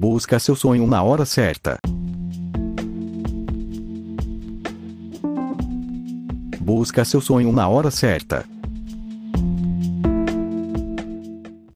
Busca seu sonho na hora certa. Busca seu sonho na hora certa.